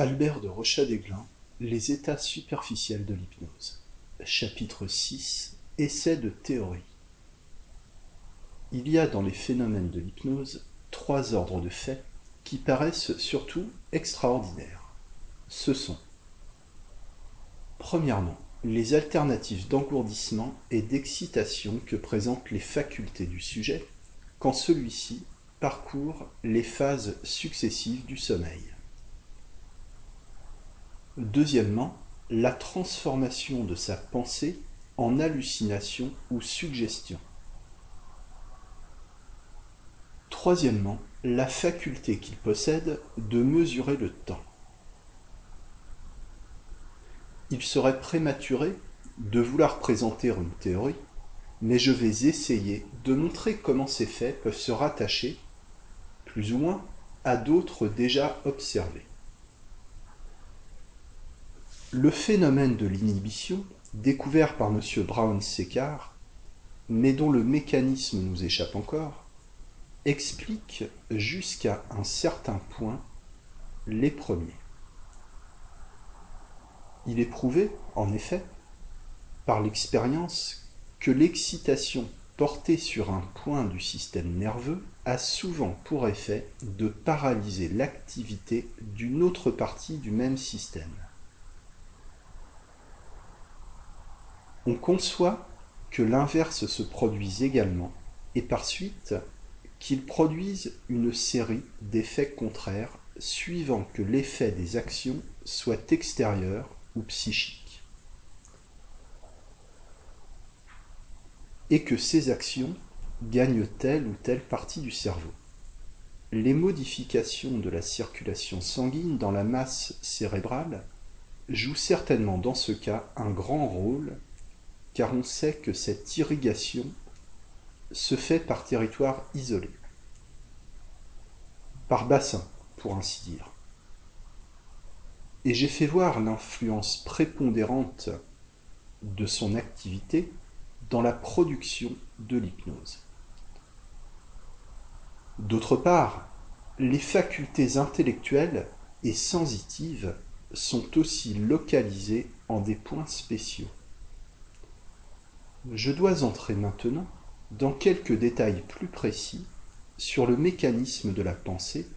Albert de Rochat-Desglin, Les états superficiels de l'hypnose. Chapitre VI Essai de théorie. Il y a dans les phénomènes de l'hypnose trois ordres de faits qui paraissent surtout extraordinaires. Ce sont Premièrement, les alternatives d'engourdissement et d'excitation que présentent les facultés du sujet quand celui-ci parcourt les phases successives du sommeil. Deuxièmement, la transformation de sa pensée en hallucination ou suggestion. Troisièmement, la faculté qu'il possède de mesurer le temps. Il serait prématuré de vouloir présenter une théorie, mais je vais essayer de montrer comment ces faits peuvent se rattacher, plus ou moins, à d'autres déjà observés. Le phénomène de l'inhibition, découvert par M. Brown-Séquard, mais dont le mécanisme nous échappe encore, explique jusqu'à un certain point les premiers. Il est prouvé, en effet, par l'expérience, que l'excitation portée sur un point du système nerveux a souvent pour effet de paralyser l'activité d'une autre partie du même système. On conçoit que l'inverse se produise également, et par suite qu'il produise une série d'effets contraires suivant que l'effet des actions soit extérieur ou psychique. Et que ces actions gagnent telle ou telle partie du cerveau. Les modifications de la circulation sanguine dans la masse cérébrale jouent certainement dans ce cas un grand rôle car on sait que cette irrigation se fait par territoire isolé, par bassin, pour ainsi dire. Et j'ai fait voir l'influence prépondérante de son activité dans la production de l'hypnose. D'autre part, les facultés intellectuelles et sensitives sont aussi localisées en des points spéciaux. Je dois entrer maintenant dans quelques détails plus précis sur le mécanisme de la pensée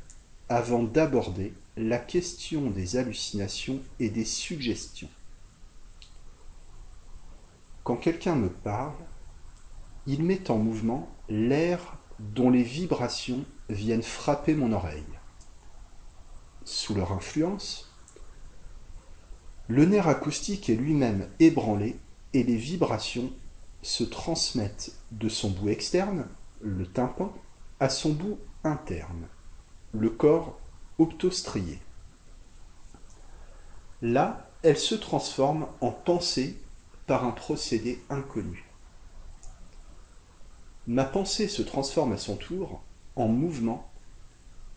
avant d'aborder la question des hallucinations et des suggestions. Quand quelqu'un me parle, il met en mouvement l'air dont les vibrations viennent frapper mon oreille. Sous leur influence, le nerf acoustique est lui-même ébranlé et les vibrations se transmettent de son bout externe, le tympan, à son bout interne, le corps optostrié. Là, elle se transforme en pensée par un procédé inconnu. Ma pensée se transforme à son tour en mouvement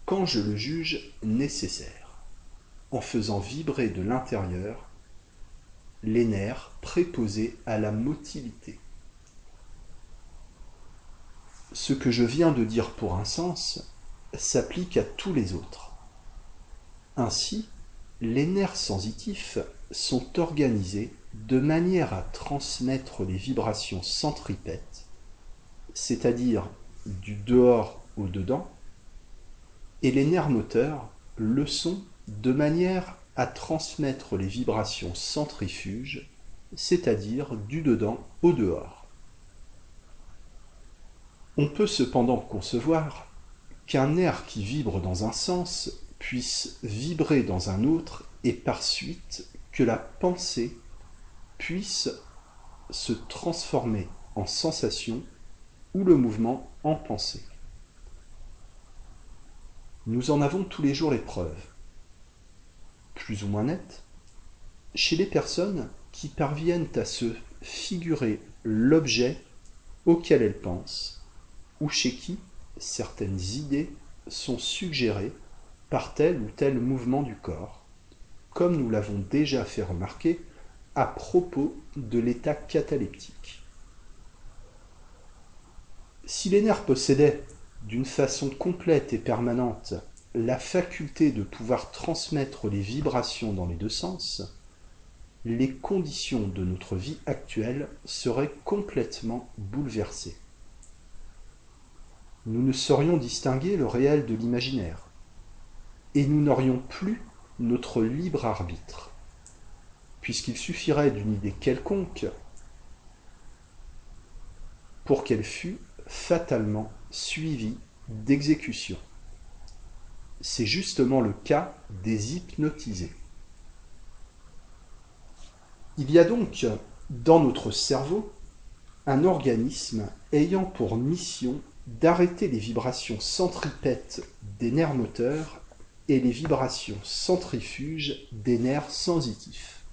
quand je le juge nécessaire, en faisant vibrer de l'intérieur les nerfs préposés à la motilité. Ce que je viens de dire pour un sens s'applique à tous les autres. Ainsi, les nerfs sensitifs sont organisés de manière à transmettre les vibrations centripètes, c'est-à-dire du dehors au dedans, et les nerfs moteurs le sont de manière à transmettre les vibrations centrifuges, c'est-à-dire du dedans au dehors. On peut cependant concevoir qu'un nerf qui vibre dans un sens puisse vibrer dans un autre et par suite que la pensée puisse se transformer en sensation ou le mouvement en pensée. Nous en avons tous les jours les preuves, plus ou moins nettes, chez les personnes qui parviennent à se figurer l'objet auquel elles pensent ou chez qui certaines idées sont suggérées par tel ou tel mouvement du corps, comme nous l'avons déjà fait remarquer à propos de l'état cataleptique. Si les nerfs possédaient, d'une façon complète et permanente, la faculté de pouvoir transmettre les vibrations dans les deux sens, les conditions de notre vie actuelle seraient complètement bouleversées. Nous ne saurions distinguer le réel de l'imaginaire, et nous n'aurions plus notre libre arbitre, puisqu'il suffirait d'une idée quelconque pour qu'elle fût fatalement suivie d'exécution. C'est justement le cas des hypnotisés. Il y a donc dans notre cerveau un organisme ayant pour mission d'arrêter les vibrations centripètes des nerfs moteurs et les vibrations centrifuges des nerfs sensitifs.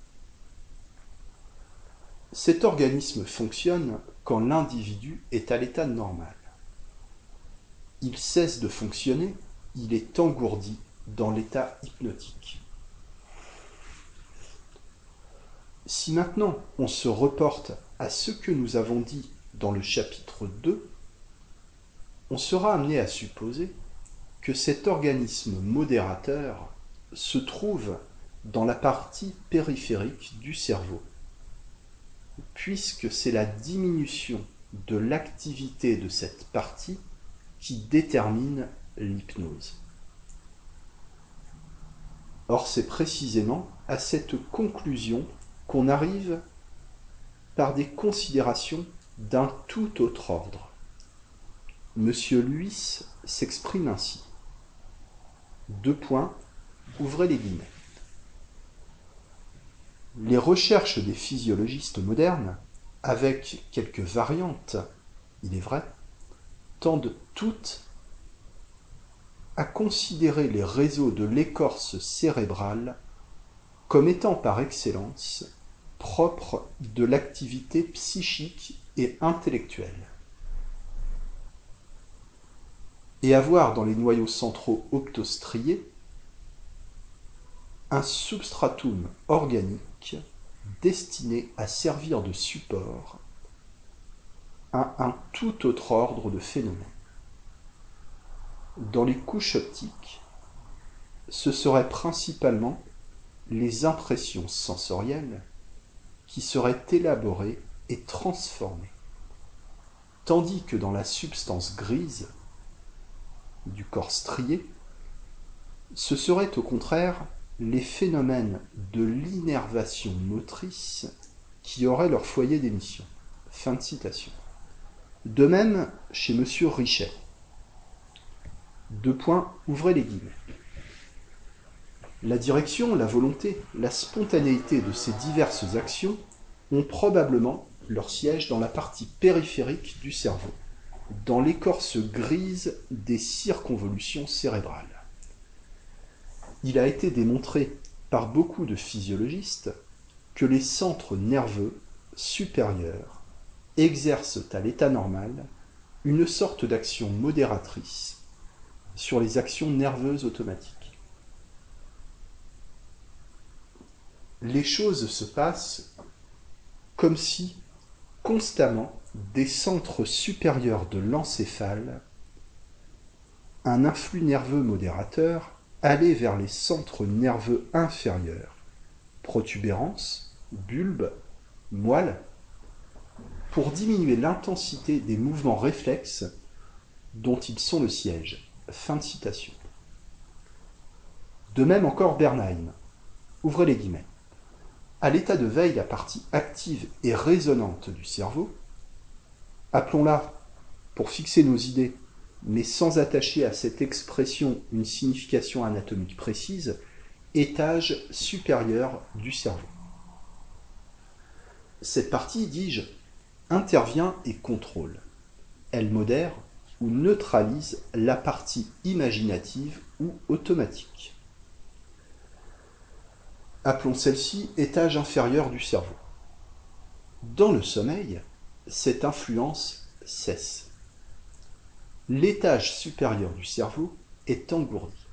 Cet organisme fonctionne quand l'individu est à l'état normal. Il cesse de fonctionner, il est engourdi dans l'état hypnotique. Si maintenant on se reporte à ce que nous avons dit dans le chapitre 2, on sera amené à supposer que cet organisme modérateur se trouve dans la partie périphérique du cerveau, puisque c'est la diminution de l'activité de cette partie qui détermine l'hypnose. Or, c'est précisément à cette conclusion qu'on arrive par des considérations d'un tout autre ordre. Monsieur Luis s'exprime ainsi. Deux points, ouvrez les guillemets. Les recherches des physiologistes modernes, avec quelques variantes, il est vrai, tendent toutes à considérer les réseaux de l'écorce cérébrale comme étant par excellence propres de l'activité psychique et intellectuelle. Et avoir dans les noyaux centraux optostriés un substratum organique destiné à servir de support à un tout autre ordre de phénomènes. Dans les couches optiques, ce seraient principalement les impressions sensorielles qui seraient élaborées et transformées, tandis que dans la substance grise du corps strié, ce seraient au contraire les phénomènes de l'innervation motrice qui auraient leur foyer d'émission. De. De même chez M. Richet. Deux points, ouvrez les guillemets. La direction, la volonté, la spontanéité de ces diverses actions ont probablement leur siège dans la partie périphérique du cerveau, dans l'écorce grise des circonvolutions cérébrales il a été démontré par beaucoup de physiologistes que les centres nerveux supérieurs exercent à l'état normal une sorte d'action modératrice sur les actions nerveuses automatiques. Les choses se passent comme si constamment des centres supérieurs de l'encéphale, un influx nerveux modérateur aller vers les centres nerveux inférieurs, protubérance, bulbe, moelle, pour diminuer l'intensité des mouvements réflexes dont ils sont le siège. Fin de citation. De même encore Bernheim. Ouvrez les guillemets. À l'état de veille, la partie active et résonante du cerveau, appelons-la, pour fixer nos idées, mais sans attacher à cette expression une signification anatomique précise, étage supérieur du cerveau. Cette partie, dis-je, intervient et contrôle. Elle modère ou neutralise la partie imaginative ou automatique. Appelons celle-ci étage inférieur du cerveau. Dans le sommeil, cette influence cesse l'étage supérieur du cerveau est engourdi.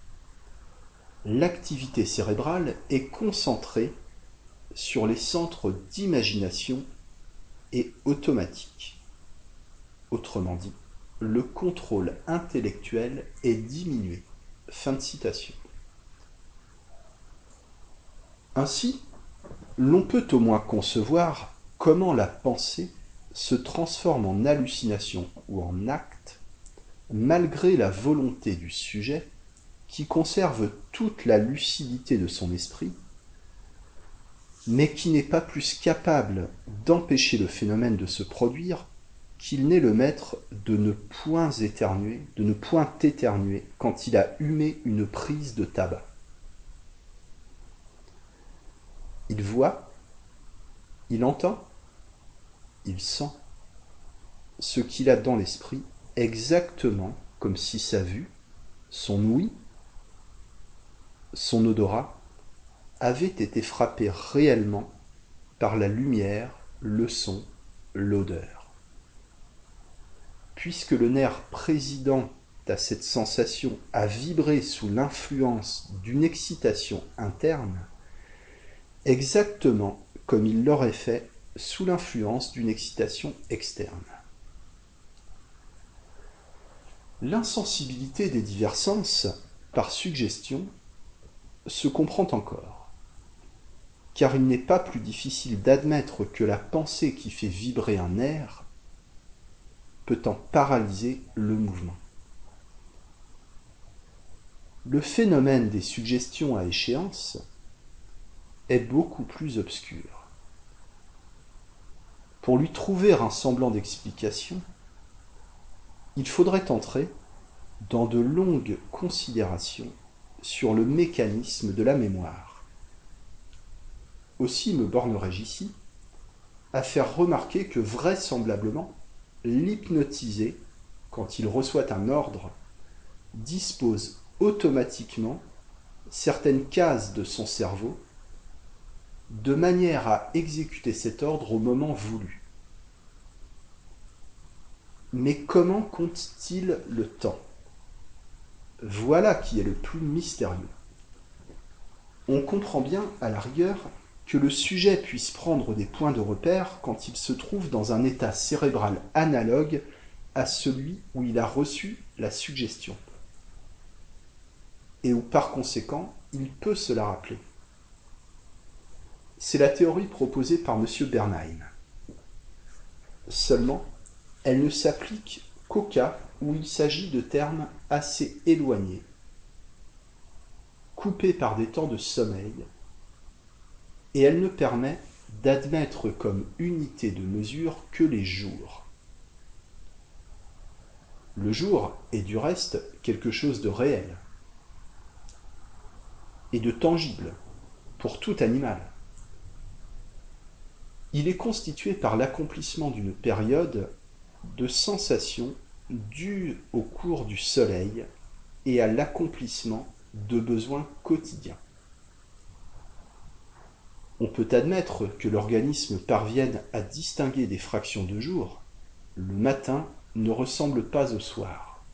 L'activité cérébrale est concentrée sur les centres d'imagination et automatique. Autrement dit, le contrôle intellectuel est diminué. Fin de citation. Ainsi, l'on peut au moins concevoir comment la pensée se transforme en hallucination ou en acte malgré la volonté du sujet qui conserve toute la lucidité de son esprit, mais qui n'est pas plus capable d'empêcher le phénomène de se produire qu'il n'est le maître de ne point éternuer, de ne point éternuer quand il a humé une prise de tabac. Il voit, il entend, il sent ce qu'il a dans l'esprit exactement comme si sa vue, son ouïe, son odorat avait été frappé réellement par la lumière, le son, l'odeur. Puisque le nerf président à cette sensation a vibré sous l'influence d'une excitation interne, exactement comme il l'aurait fait sous l'influence d'une excitation externe. L'insensibilité des divers sens, par suggestion, se comprend encore, car il n'est pas plus difficile d'admettre que la pensée qui fait vibrer un nerf peut en paralyser le mouvement. Le phénomène des suggestions à échéance est beaucoup plus obscur. Pour lui trouver un semblant d'explication, il faudrait entrer dans de longues considérations sur le mécanisme de la mémoire. Aussi me bornerai-je ici à faire remarquer que vraisemblablement l'hypnotisé, quand il reçoit un ordre, dispose automatiquement certaines cases de son cerveau de manière à exécuter cet ordre au moment voulu. Mais comment compte-t-il le temps? Voilà qui est le plus mystérieux. On comprend bien, à la rigueur, que le sujet puisse prendre des points de repère quand il se trouve dans un état cérébral analogue à celui où il a reçu la suggestion, et où par conséquent il peut se la rappeler. C'est la théorie proposée par M. Bernheim. Seulement, elle ne s'applique qu'au cas où il s'agit de termes assez éloignés, coupés par des temps de sommeil, et elle ne permet d'admettre comme unité de mesure que les jours. Le jour est du reste quelque chose de réel et de tangible pour tout animal. Il est constitué par l'accomplissement d'une période de sensations dues au cours du soleil et à l'accomplissement de besoins quotidiens. On peut admettre que l'organisme parvienne à distinguer des fractions de jour. Le matin ne ressemble pas au soir.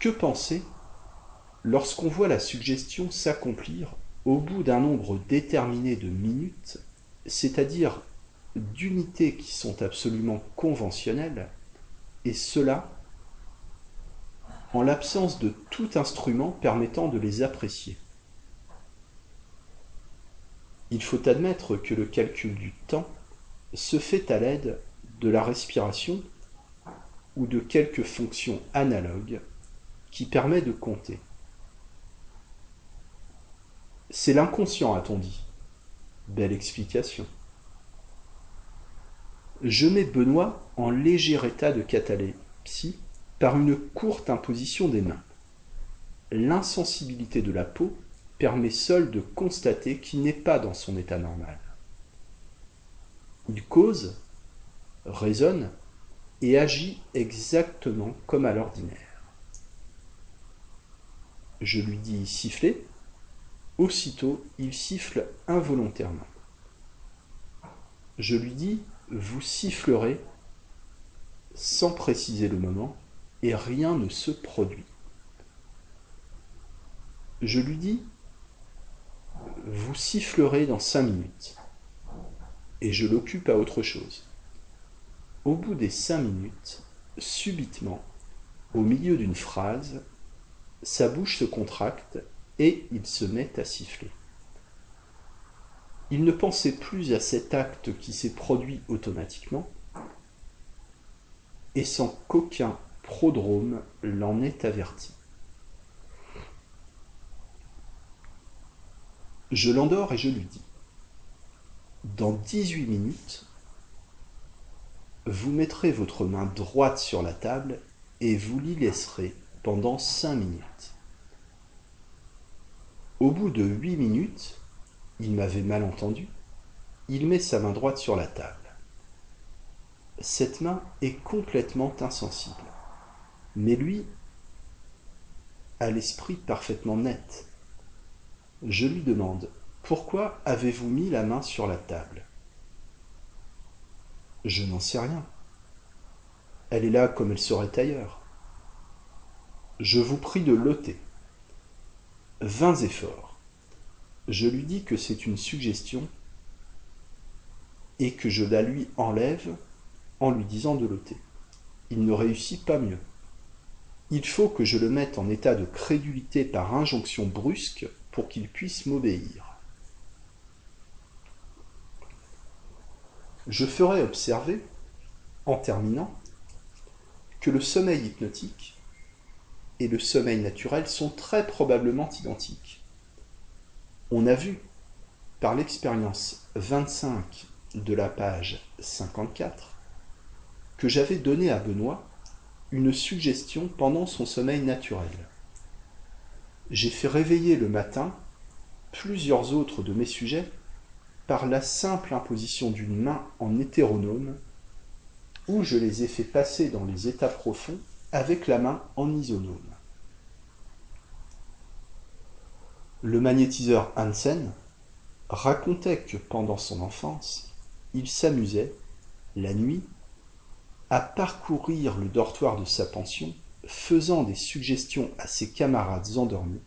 Que penser lorsqu'on voit la suggestion s'accomplir au bout d'un nombre déterminé de minutes, c'est-à-dire d'unités qui sont absolument conventionnelles, et cela en l'absence de tout instrument permettant de les apprécier. Il faut admettre que le calcul du temps se fait à l'aide de la respiration ou de quelques fonctions analogues qui permet de compter. C'est l'inconscient, a-t-on dit. Belle explication. Je mets Benoît en léger état de catalepsie par une courte imposition des mains. L'insensibilité de la peau permet seul de constater qu'il n'est pas dans son état normal. Il cause, raisonne et agit exactement comme à l'ordinaire. Je lui dis siffler, aussitôt il siffle involontairement. Je lui dis vous sifflerez sans préciser le moment et rien ne se produit. Je lui dis vous sifflerez dans cinq minutes. Et je l'occupe à autre chose. Au bout des cinq minutes, subitement, Au milieu d'une phrase, sa bouche se contracte et il se met à siffler. Il ne pensait plus à cet acte qui s'est produit automatiquement et sans qu'aucun prodrome l'en ait averti. Je l'endors et je lui dis Dans 18 minutes, vous mettrez votre main droite sur la table et vous l'y laisserez pendant 5 minutes. Au bout de 8 minutes, il m'avait mal entendu, il met sa main droite sur la table. Cette main est complètement insensible, mais lui a l'esprit parfaitement net. Je lui demande Pourquoi avez-vous mis la main sur la table? Je n'en sais rien. Elle est là comme elle serait ailleurs. Je vous prie de l'ôter. Vains efforts. Je lui dis que c'est une suggestion et que je la lui enlève en lui disant de l'ôter. Il ne réussit pas mieux. Il faut que je le mette en état de crédulité par injonction brusque pour qu'il puisse m'obéir. Je ferai observer, en terminant, que le sommeil hypnotique et le sommeil naturel sont très probablement identiques. On a vu, par l'expérience 25 de la page 54, que j'avais donné à Benoît une suggestion pendant son sommeil naturel j'ai fait réveiller le matin plusieurs autres de mes sujets par la simple imposition d'une main en hétéronome, où je les ai fait passer dans les états profonds avec la main en isonome. Le magnétiseur Hansen racontait que pendant son enfance, il s'amusait, la nuit, à parcourir le dortoir de sa pension faisant des suggestions à ses camarades endormis,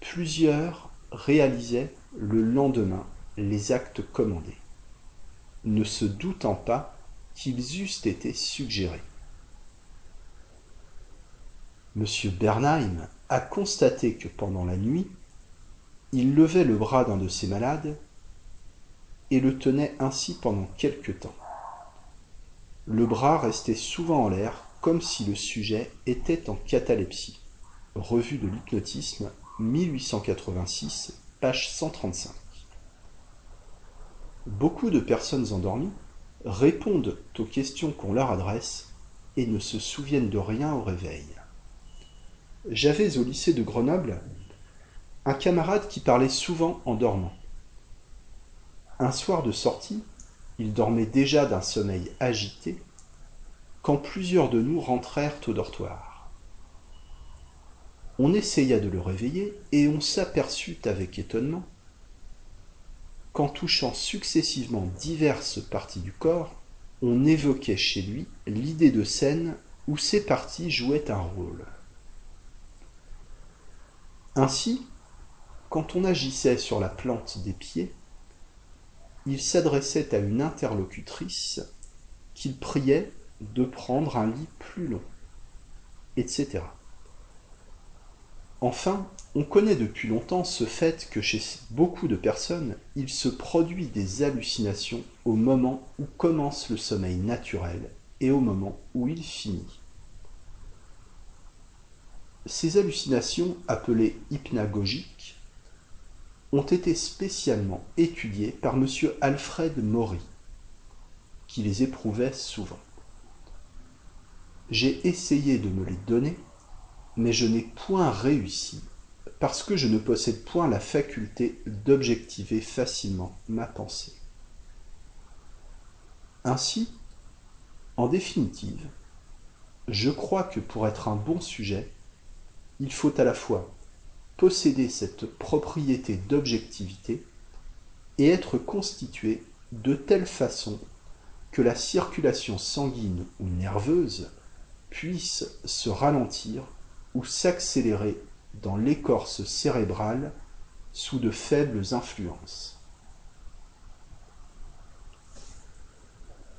plusieurs réalisaient le lendemain les actes commandés, ne se doutant pas qu'ils eussent été suggérés. M. Bernheim a constaté que pendant la nuit, il levait le bras d'un de ses malades et le tenait ainsi pendant quelque temps. Le bras restait souvent en l'air comme si le sujet était en catalepsie. Revue de l'hypnotisme, 1886, page 135. Beaucoup de personnes endormies répondent aux questions qu'on leur adresse et ne se souviennent de rien au réveil. J'avais au lycée de Grenoble un camarade qui parlait souvent en dormant. Un soir de sortie, il dormait déjà d'un sommeil agité quand plusieurs de nous rentrèrent au dortoir. On essaya de le réveiller et on s'aperçut avec étonnement qu'en touchant successivement diverses parties du corps, on évoquait chez lui l'idée de scène où ces parties jouaient un rôle. Ainsi, quand on agissait sur la plante des pieds, il s'adressait à une interlocutrice qu'il priait de prendre un lit plus long, etc. Enfin, on connaît depuis longtemps ce fait que chez beaucoup de personnes, il se produit des hallucinations au moment où commence le sommeil naturel et au moment où il finit. Ces hallucinations, appelées hypnagogiques, ont été spécialement étudiées par M. Alfred Maury, qui les éprouvait souvent. J'ai essayé de me les donner, mais je n'ai point réussi, parce que je ne possède point la faculté d'objectiver facilement ma pensée. Ainsi, en définitive, je crois que pour être un bon sujet, il faut à la fois posséder cette propriété d'objectivité et être constitué de telle façon que la circulation sanguine ou nerveuse puisse se ralentir ou s'accélérer dans l'écorce cérébrale sous de faibles influences.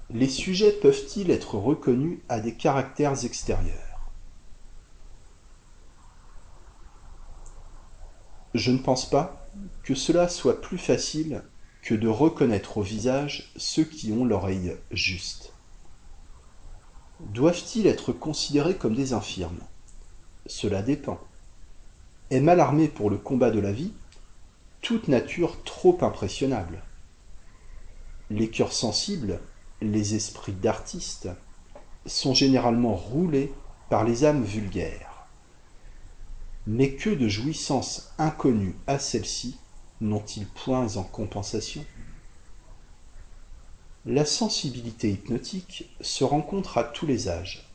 Les sujets peuvent-ils être reconnus à des caractères extérieurs? Je ne pense pas que cela soit plus facile que de reconnaître au visage ceux qui ont l'oreille juste. Doivent-ils être considérés comme des infirmes? Cela dépend. Est mal armée pour le combat de la vie toute nature trop impressionnable Les cœurs sensibles, les esprits d'artistes, sont généralement roulés par les âmes vulgaires. Mais que de jouissances inconnues à celles-ci n'ont-ils point en compensation? La sensibilité hypnotique se rencontre à tous les âges,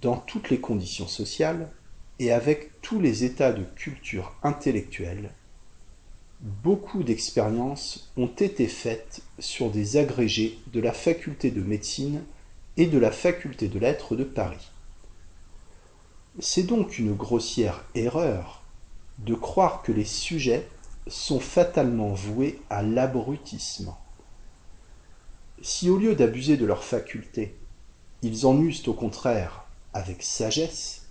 dans toutes les conditions sociales et avec tous les états de culture intellectuelle. Beaucoup d'expériences ont été faites sur des agrégés de la faculté de médecine et de la faculté de lettres de Paris. C'est donc une grossière erreur de croire que les sujets sont fatalement voués à l'abrutissement. Si au lieu d'abuser de leurs facultés, ils en usent au contraire avec sagesse,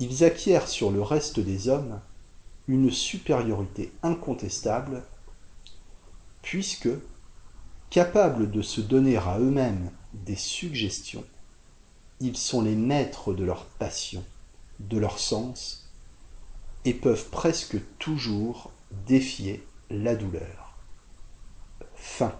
ils acquièrent sur le reste des hommes une supériorité incontestable, puisque, capables de se donner à eux-mêmes des suggestions, ils sont les maîtres de leurs passions, de leurs sens, et peuvent presque toujours défier la douleur. Fin.